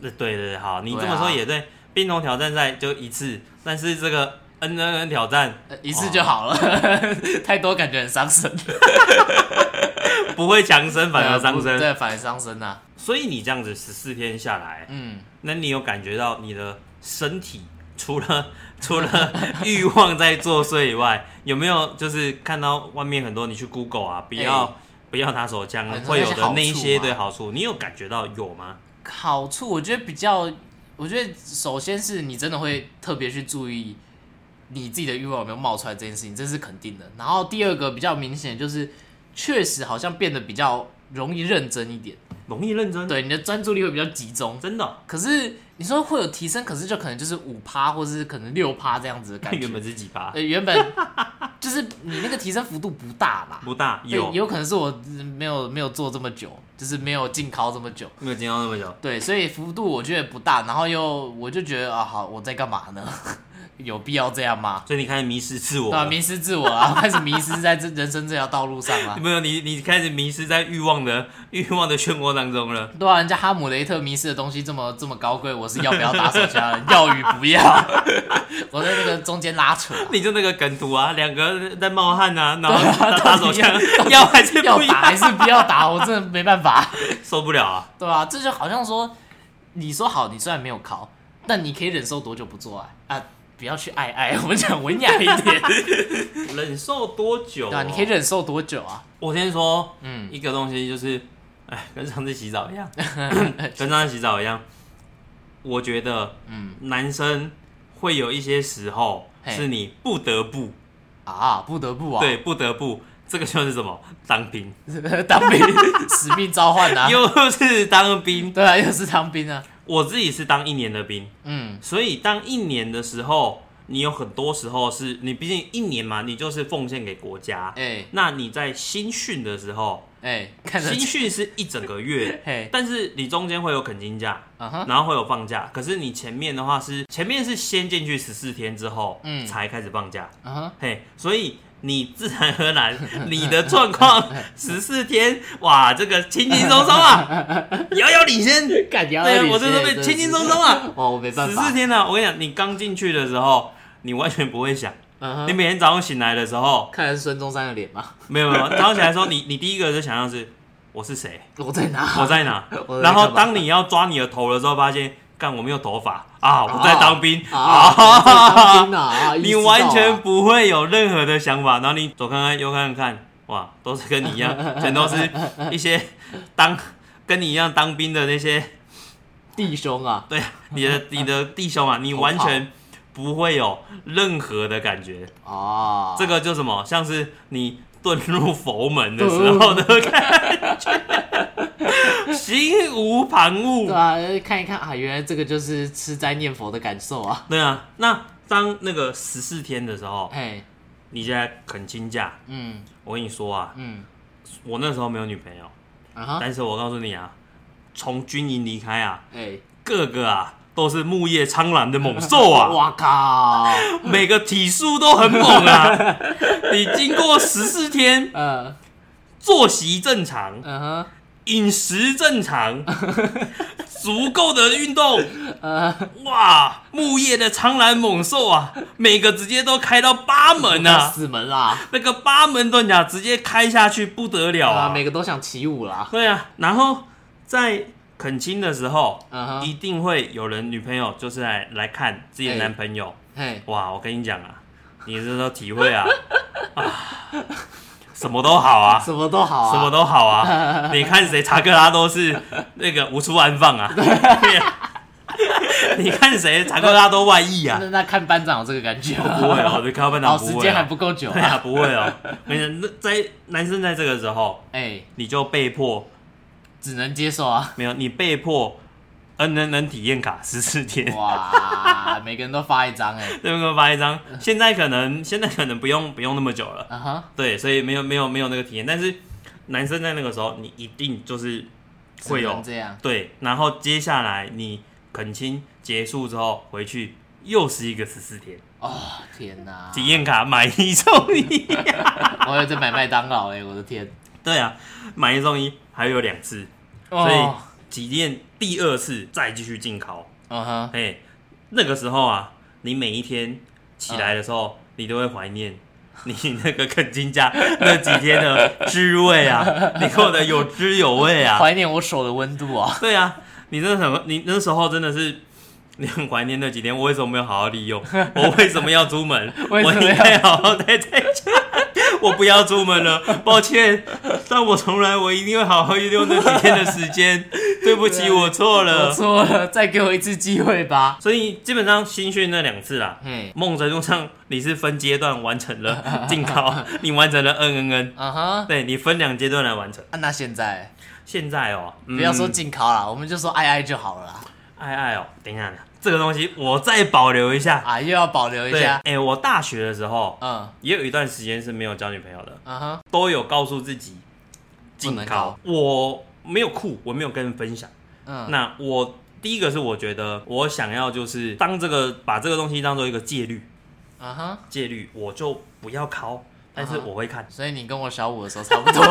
对对对，好，你这么说也对。冰桶挑战赛就一次，但是这个 N N N 挑战呃一次就好了，太多感觉很伤身，不会强身，反而伤身。对，反而伤身呐、所以你这样子十四天下来，嗯，那你有感觉到你的身体除了 除了欲望在作祟以外，有没有就是看到外面很多你去 Google 啊，不要、哎不要拿手枪哎会有的那一些对好处，你有感觉到有吗？好处我觉得比较，我觉得首先是你真的会特别去注意你自己的欲望有没有冒出来这件事情，这是肯定的。然后第二个比较明显就是，确实好像变得比较容易认真一点。容易认真，，对，你的专注力会比较集中。真的，可是你说会有提升，可是就可能就是五趴，或是可能六趴这样子的感觉。原本是几趴，呃，原本 就是你那个提升幅度不大啦，不大，对有有可能是我嗯没有没有做这么久，就是没有进考这么久，没有经到那么久？对，所以幅度我觉得不大，然后又我就觉得啊，好，我在干嘛呢？有必要这样吗？所以你开始迷失自我对啊，迷失自我啊，开始迷失在这人生这条道路上了。没有你，你开始迷失在欲望的 欲望的漩涡当中了。对啊，人家哈姆雷特迷失的东西这么这么高贵，我是要不要打手枪？要与不要？我在那个中间拉扯啊、你就那个梗图啊，两个人在冒汗啊，然后打手枪要，还是不要打还是不要打？我真的没办法。受不了啊？对啊，这就好像说，你说好，你虽然没有考，但你可以忍受多久不做爱啊？不要去爱爱，我们讲文雅一点，忍受多久、对啊，你可以。忍受多久啊？我先说嗯，一个东西，就是，哎，跟上次洗澡一样，跟上次洗澡一样。我觉得嗯男生会有一些时候是你不得不，啊，不得不啊，对，不得不，这个就是什么？当兵，当兵 使命召唤啊，又是当兵。对啊，又是当兵啊，我自己是当一年的兵，嗯，所以当一年的时候，你有很多时候是你毕竟一年嘛，你就是奉献给国家。哎。那你在新训的时候，哎，新训是一整个月，嘿，但是你中间会有肯金假，啊哈，然后会有放假。可是你前面的话是前面是先进去十四天之后，嗯。才开始放假。啊哈，嘿，所以你自然而然 你的状况 十四天，哇，这个轻轻松松啊，遥遥领先。对啊，我这都被轻轻松松啊。哦，我没办法十四，天呢、我跟你讲，你刚进去的时候，你完全不会想。你每天早上醒来的时候，看的是孙中山的脸吗？没有没有，早上起来的时候，你你第一个就想象是我是谁，我在哪？我在哪在。然后当你要抓你的头的时候，发现干我没有头发。啊，我在当兵。啊，你完全不会有任何的想法。然后你左看看右看。看，哇，都是跟你一样，全都是一些当跟你一样当兵的那些。弟兄啊，对你的你的弟兄啊，你完全不会有任何的感觉。啊，这个就什么，像是你遁入佛门的时候的感觉，心无旁骛。对。啊，看一看啊，原来这个就是吃斋念佛的感受啊。对啊，那当那个十四天的时候，哎，你现在肯亲假，嗯。我跟你说啊，嗯，我那时候没有女朋友，啊哈，但是我告诉你啊，从军营离开啊，哎，个个啊都是木叶苍蓝的猛兽啊，哇靠，每个体术都很猛啊。你经过十四天，呃，作息正常，嗯哼，饮食正常，足够的运动，呃，哇！木叶的苍蓝猛兽啊，每个直接都开到八门啊！死门啦，那个八门遁甲直接开下去不得了啊，啊！每个都想起舞啦，对啊，然后在恳亲的时候，一定会有人女朋友就是来来看自己的哎男朋友。嘿，哇，我跟你讲啊，你这都体会啊 啊，什么都好啊，什么都好啊，什么都好啊。你看谁查克拉都是那个无处安放啊。你看谁查克拉都外溢啊。那那看班长有这个感觉吗？不会哦，这看班长哦，不会、时间还啊。不够久对啊，啊，不会哦。没人，那在男生在这个时候，哎，你就被迫只能接受啊。没有，你被迫 N N N 体验卡十四天，哇，每个人都发一张哎，对不对？发一张。现在可能现在可能不用不用那么久了，啊哈，对，所以没有没有没有那个体验。但是男生在那个时候，你一定就是会有这样，对，然后接下来你恳亲结束之后回去又是一个十四天。哦，天哪，体验卡买一送一。我有在买麦当劳哎，我的天，对啊，买一送一还有两次，所以哦，体验第二次再继续进考。嗯哼，哎，那个时候啊，你每一天起来的时候，你都会怀念。你那个啃金家那几天的滋味啊，你过得有滋有味啊！怀念我手的温度啊，对啊，你真的很，你那时候真的是，你很怀念那几天。我为什么没有好好利用？我为什么要出门？我应该好好待在家。我不要出门了，抱歉。但我从来，我一定会好好利用那几天的时间。对不起，我错我了。错了，再给我一次机会吧。所以基本上新训那两次啦，嗯，某种程度上你是分阶段完成了 进考，你完成了 N N N，啊哈，对你分两阶段来完成。啊那现在现在哦，嗯不要说进考啦，我们就说爱爱就好了啦。爱爱哦，等一下，这个东西我再保留一下。啊，又要保留一对，下哎、。我大学的时候嗯也有一段时间是没有交女朋友的，嗯哼，都有告诉自己不能考。我没有酷，我没有跟人分享。嗯，那我第一个是我觉得我想要就是当这个把这个东西当做一个戒律，啊哈，戒律我就不要考，但是我会看。所以你跟我小五的时候差不多，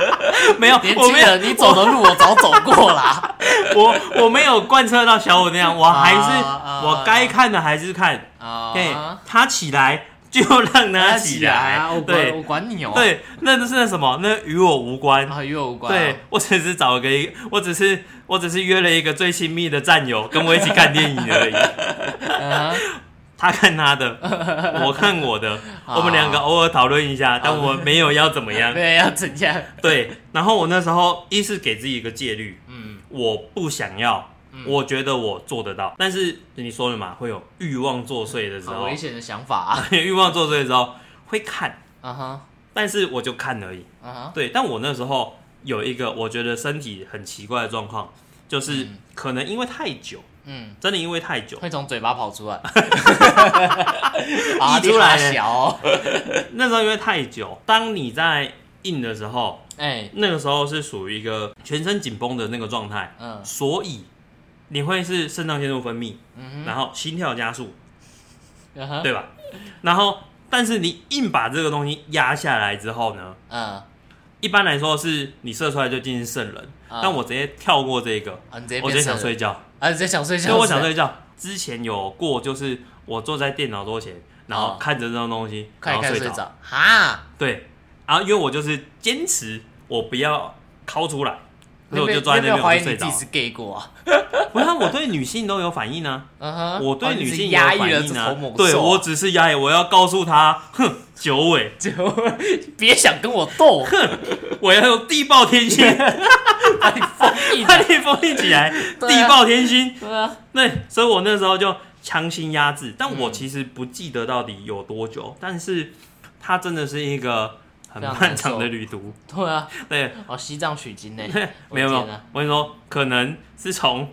没有，年我没有轻人，你走的路我早走过啦。我我没有贯彻到小五那样，我还是、啊啊我该看的还是看。啊对，他起来就让他起来，啊！我管我对管你哦。对，那是那什么，那与我无关。啊，与我无关。对，我只是找个一个，我只是我只是约了一个最亲密的战友，跟我一起看电影而已。嗯哼，他看他的，我看我的，我们两个偶尔讨论一下，但我没有要怎么样。对，要怎样？对，然后我那时候一是给自己一个戒律，嗯，我不想要，我觉得我做得到，但是你说了嘛，会有欲望作祟的时候。好危，险的想法啊！欲望作祟的时候会看，啊哈，但是我就看而已。啊哈，对，但我那时候有一个我觉得身体很奇怪的状况，就是嗯。可能因为太久，嗯，真的因为太久，会从嘴巴跑出来，溢出来。啊小。哦。那时候因为太久，当你在硬的时候，哎，那个时候是属于一个全身紧绷的那个状态，嗯。所以你会是肾上腺素分泌，嗯然后心跳加速，哼，嗯哼，对吧？然后，但是你硬把这个东西压下来之后呢，嗯，一般来说是你射出来就进行圣人，啊但我直接跳过这个，啊，你直接我直接想睡觉，啊，你直接想睡觉，所以我想睡觉。之前有过，就是我坐在电脑桌前，然后哦。看着这种东西，然后睡着。哈，对，然后因为我就是坚持我不要掏出来，所以我就坐在那边我就睡着了。疑你自己是 gay 过啊？不是啊，我对女性都有反应啊，嗯哼，我对女性有压抑了反应啊这头猛。对我只是压抑，我要告诉她，哼，九尾，九尾别想跟我斗，哼我要用地爆天心，把你封印把。你封印起来，地爆天星。对啊，对，所以我那时候就强行压制，但我嗯其实不记得到底有多久，但是它真的是一个很漫长的旅途。对啊，对，哦，西藏取经呢？我没有没有我跟你说，可能是从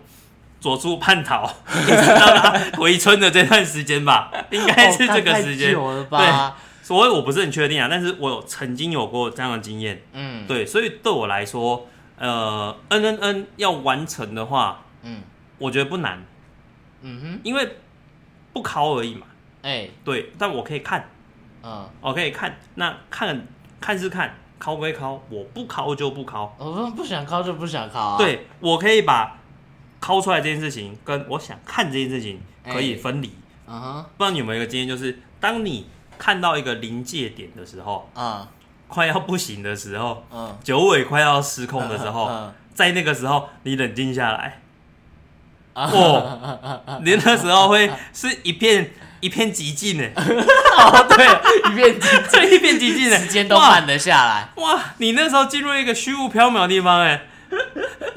左出叛逃一直到他回村的这段时间吧，应该是这个时哦间。太久了吧？所以我不是很确定啊，但是我有曾经有过这样的经验。嗯，对，所以对我来说，呃，N N N 要完成的话，嗯。我觉得不难，嗯哼，因为不考而已嘛。哎，对，但我可以看，嗯，我可以看，那看看是看，考归考，我不考就不考。我不不想考就不想考啊。，对，我可以把考出来这件事情跟我想看这件事情可以分离。嗯哼，不知道你有没有一个经验，就是当你看到一个临界点的时候，嗯快要不行的时候，嗯，九尾快要失控的时候，嗯，在那个时候你冷静下来，啊。哦，你那时候会是一片一片寂静呢，哦，对，一片寂静。一片寂静呢，间都慢了下来。哇，你那时候进入一个虚无缥缈的地方，哎，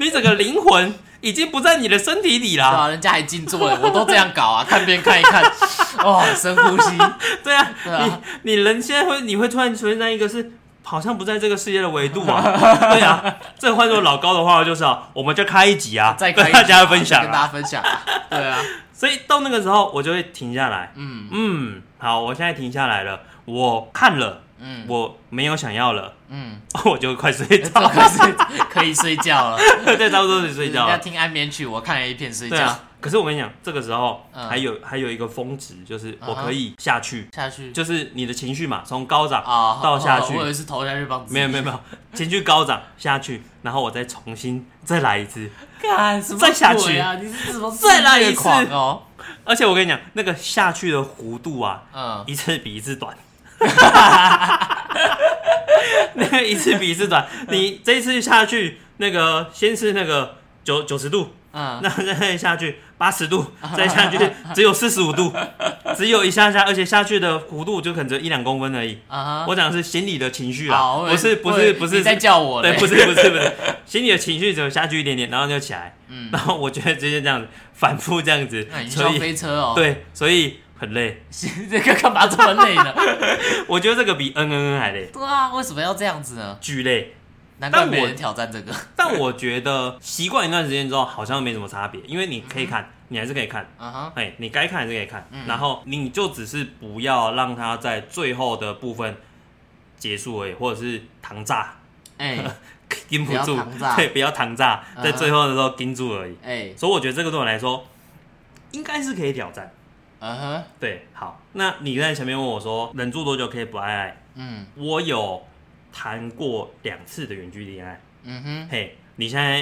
你整个灵魂已经不在你的身体里了。对啊，人家还静坐了，我都这样搞啊，看边看一看，哦，深呼吸，对啊，对啊。你你人现在会，你会突然出现在一个是好像不在这个世界的维度啊。对啊，这换做老高的话就是啊，我们就开一集啊，再跟大家分享跟大啊。家分享啊，对啊，所以到那个时候，我就会停下来。嗯嗯，好，我现在停下来了，我看了，嗯。我没有想要了，嗯，我就快睡这着，可以睡觉了，对，差不多得睡觉了。人家听安眠曲，我看了一片睡觉。对啊，可是我跟你讲，这个时候嗯。还有还有一个峰值，就是我可以下去，下去。就是你的情绪嘛，从高涨啊到下去。我以为是投下去帮没有没有没有，情绪高涨下去，然后我再重新再来一次。干什么再下去。啊！你是什么再来一次。哦？而且我跟你讲，那个下去的弧度啊，嗯，一次比一次短。那个一次比一次短，你这一次下去，那个先是那个九九十度，嗯，那再下去八十度，再下去只有四十五度，只有一下下，而且下去的弧度就可能只有一两公分而已。啊哈，我讲的是心理的情绪，啊，不是不是不是你在叫我对，不是不是不是，心理的情绪只有下去一点点，然后就起来，嗯。然后我觉得直接这样子反复这样子所以飞车哦？，对，所以很累。这个干嘛这么累呢？我觉得这个比嗯嗯嗯还累，对啊，为什么要这样子呢？巨累。难怪没人挑战这个。但我觉得习惯一段时间之后，好像没什么差别，因为你可以看，你还是可以看，嗯哼，哎，你该看还是可以看，嗯然后你就只是不要让它在最后的部分结束而已，或者是糖炸，哎盯不住对，不要糖炸，嗯在最后的时候盯住而已。哎，所以我觉得这个对我来说应该是可以挑战。嗯哼，对，好，那你在前面问我说忍住多久可以不爱爱？嗯。我有谈过两次的远距离恋爱。嗯哼，嘿，你现在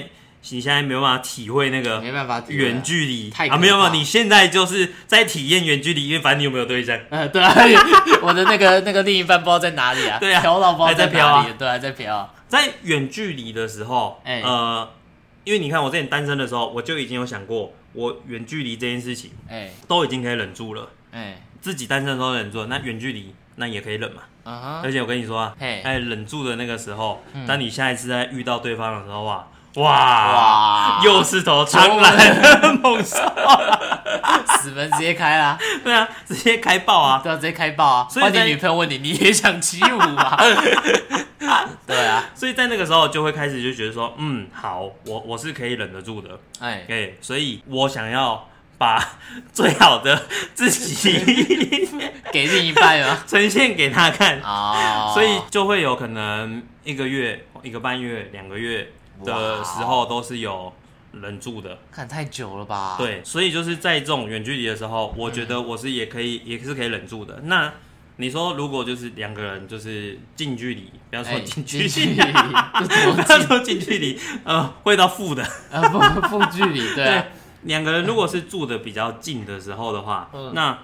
你现在没有办法体会那个没办法远距离。太可啊，没有没有，你现在就是在体验远距离，因为反正你有没有对象？呃，对啊，我的那个 那个另一半不知道在哪里啊，对啊飘到不知道还在哪飘对，还在飘啊，在远距离的时候，哎。呃，因为你看我之前单身的时候，我就已经有想过，我远距离这件事情哎都已经可以忍住了，哎，自己单身的时候忍住了，那远距离那也可以忍嘛。而且我跟你说啊，嘿哎，忍住的那个时候，嗯当你下一次再遇到对方的时候啊，哇哇又是头苍兰猛兽，死门直接开啦，对啊，直接开爆啊！对啊，直接开爆啊！所以你女朋友问你，你也想起舞吗？对啊，所以在那个时候就会开始就觉得说，嗯，好，我我是可以忍得住的，哎，对，所以我想要把 最好的自己给另一半啊？呈现给他看，哦，所以就会有可能一个月、一个半月、两个月的时候都是有忍住的。看太久了吧？，对，所以就是在这种远距离的时候，我觉得我是也可以，也是可以忍住的。那你说，如果就是两个人就是近距离，不要说哎，近距离，不要说近距离，呃，会到负的。呃负负距离？对啊，两个人如果是住的比较近的时候的话，嗯那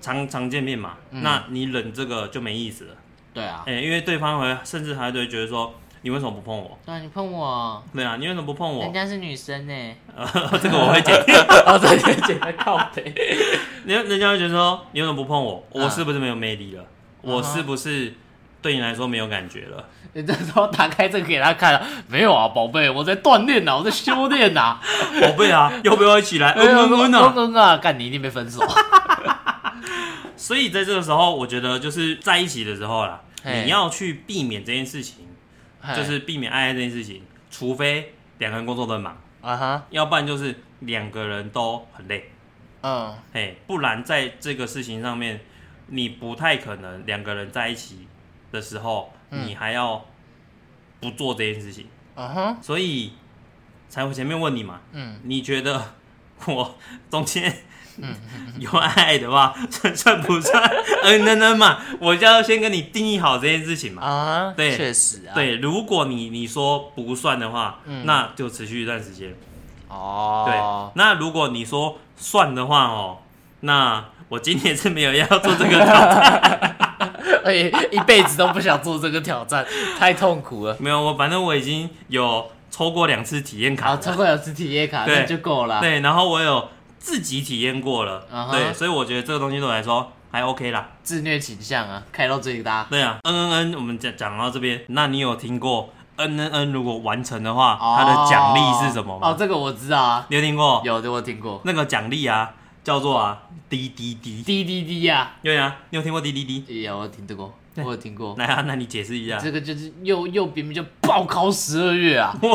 常常见面嘛，嗯那你忍这个就没意思了。对啊，哎、因为对方会甚至还会觉得说，你为什么不碰我？对啊，你碰我，对啊，你为什么不碰我人？家是女生呢。呃，这个我会剪。哦，对对对，在靠背。人人家会觉得说，你为什么不碰我？我嗯是不是没有魅力了？我是不是对你来说没有感觉了？你这时候打开这个给他看了，没有啊，宝贝，我在锻炼呐，我在修炼呐。宝贝啊，要不要一起来？嗯嗯嗯啊！嗯啊，干你一定被分手。所以在这个时候，我觉得就是在一起的时候啦，嘿你要去避免这件事情，就是避免爱爱这件事情，除非两个人工作都很忙，啊哈，要不然就是两个人都很累，嗯。哎，不然在这个事情上面，你不太可能两个人在一起的时候，嗯。你还要不做这件事情，啊哈，所以才会前面问你嘛，嗯，你觉得我 中间 有爱爱的话，算算不算嗯嗯嗯嘛？我就要先跟你定义好这件事情嘛。啊，对确实啊，，对，如果你你说不算的话，嗯那就持续一段时间。哦，对，那如果你说算的话哦，那我今年是没有要做这个挑战，而 且一辈子都不想做这个挑战，太痛苦了。没有，我反正我已经有抽过两次体验卡好，了，超过两次体验卡，对那就够了。对，然后我有自己体验过了对，所以我觉得这个东西对我来说还 OK 啦。自虐倾向啊，开到最大。对啊，嗯嗯嗯，我们讲讲到这边，那你有听过嗯嗯嗯如果完成的话，它的奖励是什么吗？哦，这个我知道啊，你有听过？有的我听过。那个奖励啊，叫做啊滴滴滴。滴滴滴呀，对啊，你有听过滴滴滴？有我听得过，我有听过。来啊，那你解释一下。这个就是又又明明就报考十二月啊，哇，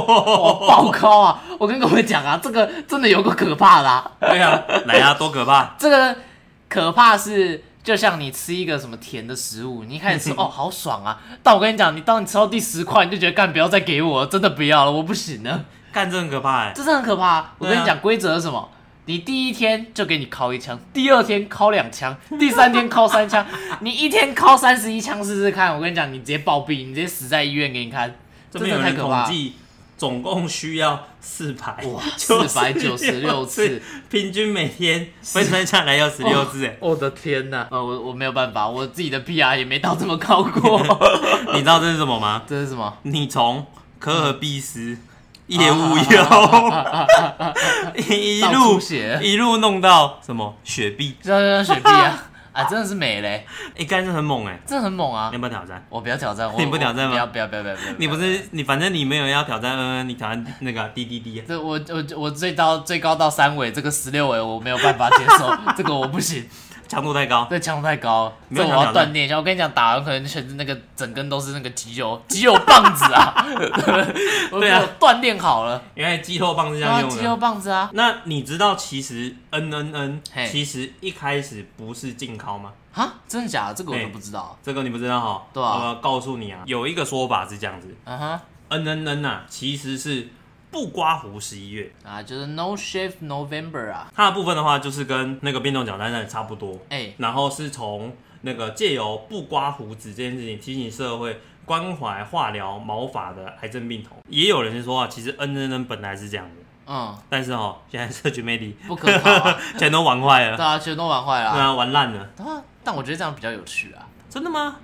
报考啊！我跟各位讲啊，这个真的有个可怕的、啊，对啊，来啊，多可怕！这个可怕是就像你吃一个什么甜的食物，你一开始吃 哦好爽啊，但我跟你讲，你当你吃到第十块，你就觉得干不要再给我了，真的不要了，我不行了，干这很可怕哎、这真的很可怕。我跟你讲，规则是什么？你第一天就给你敲一枪，第二天敲两枪，第三天敲三枪，你一天敲三十一枪试试看。我跟你讲，你直接暴毙，你直接死在医院给你看，真这边有人的太可怕了。统计，总共需要四百哇，四百九十六次，，平均每天分算下来要十六次哎。我的天呐！呃，我我没有办法，我自己的 PR 也没到这么高过。你知道这是什么吗？这是什么？你从科尔必斯业务优一到路一路弄到什么雪碧？这这雪碧啊，啊，真的是美嘞，哎，干这很猛哎，真的很猛啊你要！不要挑战？我不要挑战，我你不挑战吗不要不要不要不要！不要你不是你，反正你没有要挑战，嗯，你挑战那个滴滴滴。这我我我最高最高到三尾，这个十六尾我没有办法接受，这个我不行。强度太高。这强度太高，这我没有想挑战要锻炼一下。我跟你讲，打完可能全是那个整根都是那个肌肉肌肉棒子啊！我对啊我锻炼好了，原来肌肉棒是这样用肌肉。棒子啊！那你知道其实 N N N 其实一开始不是静靠吗？啊，真的假的？这个我都不知道。这个你不知道哈？对啊我告诉你啊，有一个说法是这样子嗯哼，，N N N 啊，其实是不刮胡十一月。啊，就是 No Shave November 啊。它的部分的话，就是跟那个变动脚单单差不多。哎，然后是从那个借由不刮胡子这件事情提醒社会关怀化疗毛发的癌症病童。也有人是说啊，其实 N N N 本来是这样的，嗯，但是哦，现在社群媒体不可靠啊。全都玩坏了，对啊，全都玩坏了啊。对啊，玩烂了。对啊，但我觉得这样比较有趣啊。真的吗？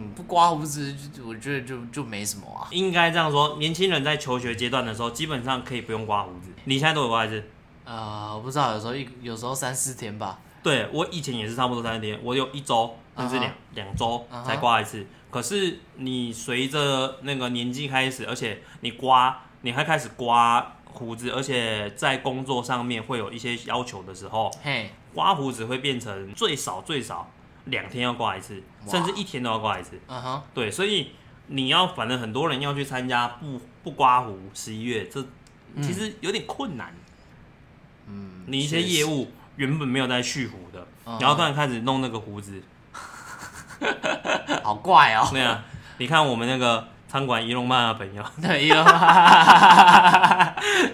嗯，不刮胡子，就我觉得就就没什么啊。应该这样说，年轻人在求学阶段的时候，基本上可以不用刮胡子。你现在都有刮一次？呃，我不知道，有时候一有时候三四天吧。对我以前也是差不多三四天，我有一周甚至两两周才刮一次。可是你随着那个年纪开始，而且你刮，你还开始刮胡子，而且在工作上面会有一些要求的时候，嘿，刮胡子会变成最少最少两天要刮一次，甚至一天都要刮一次。嗯哼，对，所以你要，反正很多人要去参加不不刮胡十一月，这其实有点困难。嗯，你一些业务原本没有在蓄胡的，嗯。然后突然开始弄那个胡子，好怪哦。对啊，你看我们那个餐馆伊隆曼的朋友。对，有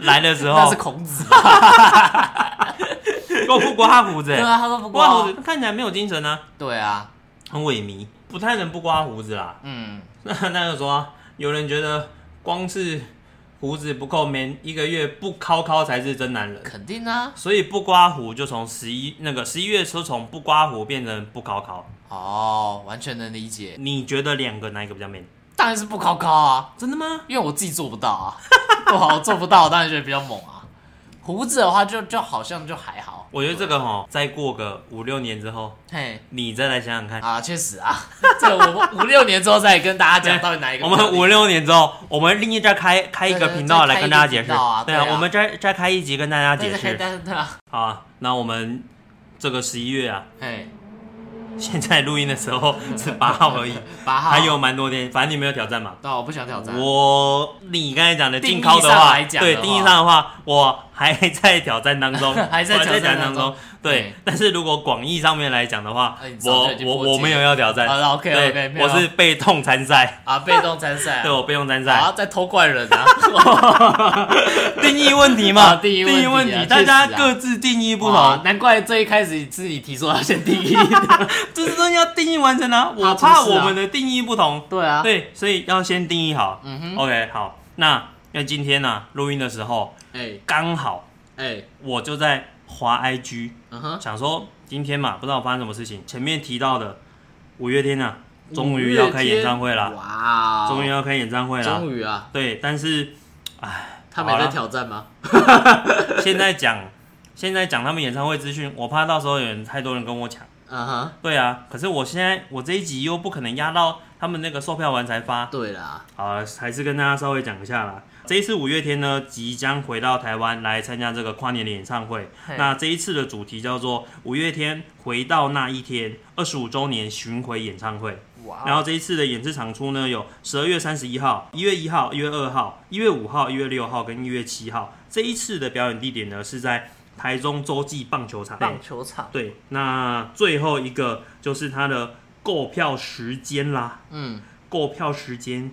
来的时那候是，孔子吧？都不刮胡子、欸，对啊，他说不刮刮胡子看起来没有精神啊，对啊，很萎靡，不太能不刮胡子啦。嗯，那那就说啊、有人觉得光是胡子不够 man，一个月不敲敲才是真男人。肯定啊。所以不刮胡就从十一那个十一月初从不刮胡变成不考考，哦，完全能理解。你觉得两个哪一个比较 man？当然是不考考啊，真的吗？因为我自己做不到啊。不好，我做不到，我当然觉得比较猛啊。胡子的话就，就好像就还好。我觉得这个哈，再过个五六年之后，嘿你再来想想看。啊，确实啊，这个我们五六年之后再跟大家讲到底哪一个我。们五六年之后，我们另一再开开一个频道来跟大家解释。对啊，我们再再开一集跟大家解释。好啊，那我们这个十一月啊，嘿，现在录音的时候 是八号而已，八号还有蛮多天，反正你没有挑战嘛。对啊，我不想挑战。我你刚才讲的定义禁靠的上话，来讲的话对定义上的话，我 还在挑战当中，还在挑战当中。中。对对，但是如果广义上面来讲的话我我我没有要挑战。好，OK 对 OK，没有。我是被动参赛，啊，被动参赛啊，对我被动参赛。啊，赛，在偷怪人啊。定义问题嘛，啊定义问题大家啊各自定义不同，哇难怪最一开始自己提出要先定义。的。这是真的要定义完成啊。我怕我们的定义不同，对啊，对，所以要先定义好。嗯哼，OK，好，那因为今天呢录音的时候哎刚好哎，我就在滑 IG。嗯哼，想说今天嘛，不知道发生什么事情。前面提到的五月天啊，终于要开演唱会了，哇哦，终于要开演唱会了。终于啊，对，但是，哎，他没在挑战吗？现在讲，现在讲他们演唱会资讯，我怕到时候有人太多人跟我抢。嗯哼，对啊，可是我现在我这一集又不可能压到他们那个售票完才发，对啦，好，还是跟大家稍微讲一下啦。这一次五月天呢，即将回到台湾来参加这个跨年的演唱会。那这一次的主题叫做“五月天回到那一天”二十五周年巡回演唱会。哇然后这一次的演出场出呢，有十二月三十一号、一月一号、一月二号、一月五号、一月六号跟一月七号。这一次的表演地点呢是在台中洲际棒球场。棒球场，对，那最后一个就是它的购票时间啦。嗯，购票时间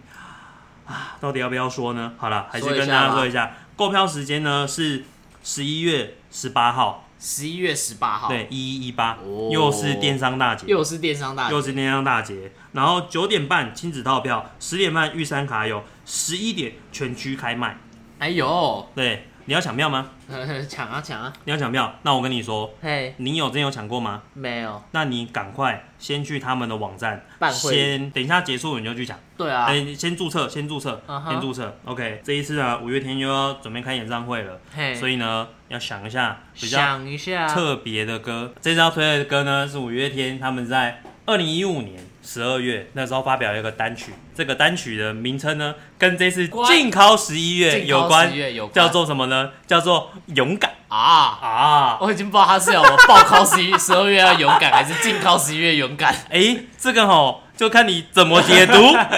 啊，到底要不要说呢？好了，还是跟大家说一下，购票时间呢是十一月十八号，十一月十八号，，对，一一一八哦，又是电商大节，又是电商大节。又是电商大节。然后九点半亲子套票，十点半玉山卡有，十一点全区开卖。哎呦，对，你要抢票吗？抢啊抢啊，你要抢票，那我跟你说，嘿，你有真有抢过吗？没有，那你赶快先去他们的网站，办会先等一下结束你就去抢。对啊，哎、先注册，先注册先注册。OK，这一次啊，五月天又要准备开演唱会了，嘿，所以呢，要想一下比较想一下，特别的歌。这次要推的歌呢，是五月天他们在二零一五年十二月那时候发表了一个单曲，这个单曲的名称呢，跟这次关禁考十一月有关11，月有关叫做什么呢？叫做勇敢啊。啊！我已经不知道他是要我报考十一 十二月要勇敢，还是禁考十一月勇敢。哎，这个吼就看你怎么解读，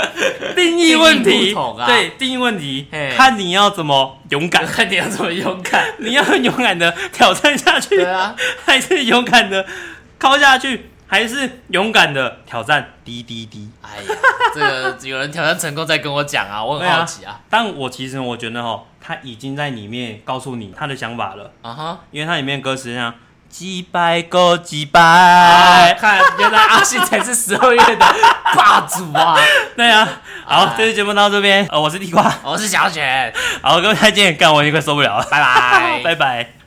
定义问题对，定义问题，看你要怎么勇敢，看你要怎么勇敢。你要勇敢的挑战下去，对啊，还是勇敢的敲下去，还是勇敢的挑战滴滴滴？哎呀，这个有人挑战成功再跟我讲啊，我很好奇啊。但我其实我觉得哈，他已经在里面告诉你他的想法了，啊哈，因为它里面歌词像几百个几啊，百，看原来阿信才是十二月的 霸主啊！对啊。好哎，这期节目到这边，呃，我是地瓜，我是小雪，好，各位再见，干我已经快受不了了，拜拜。拜拜。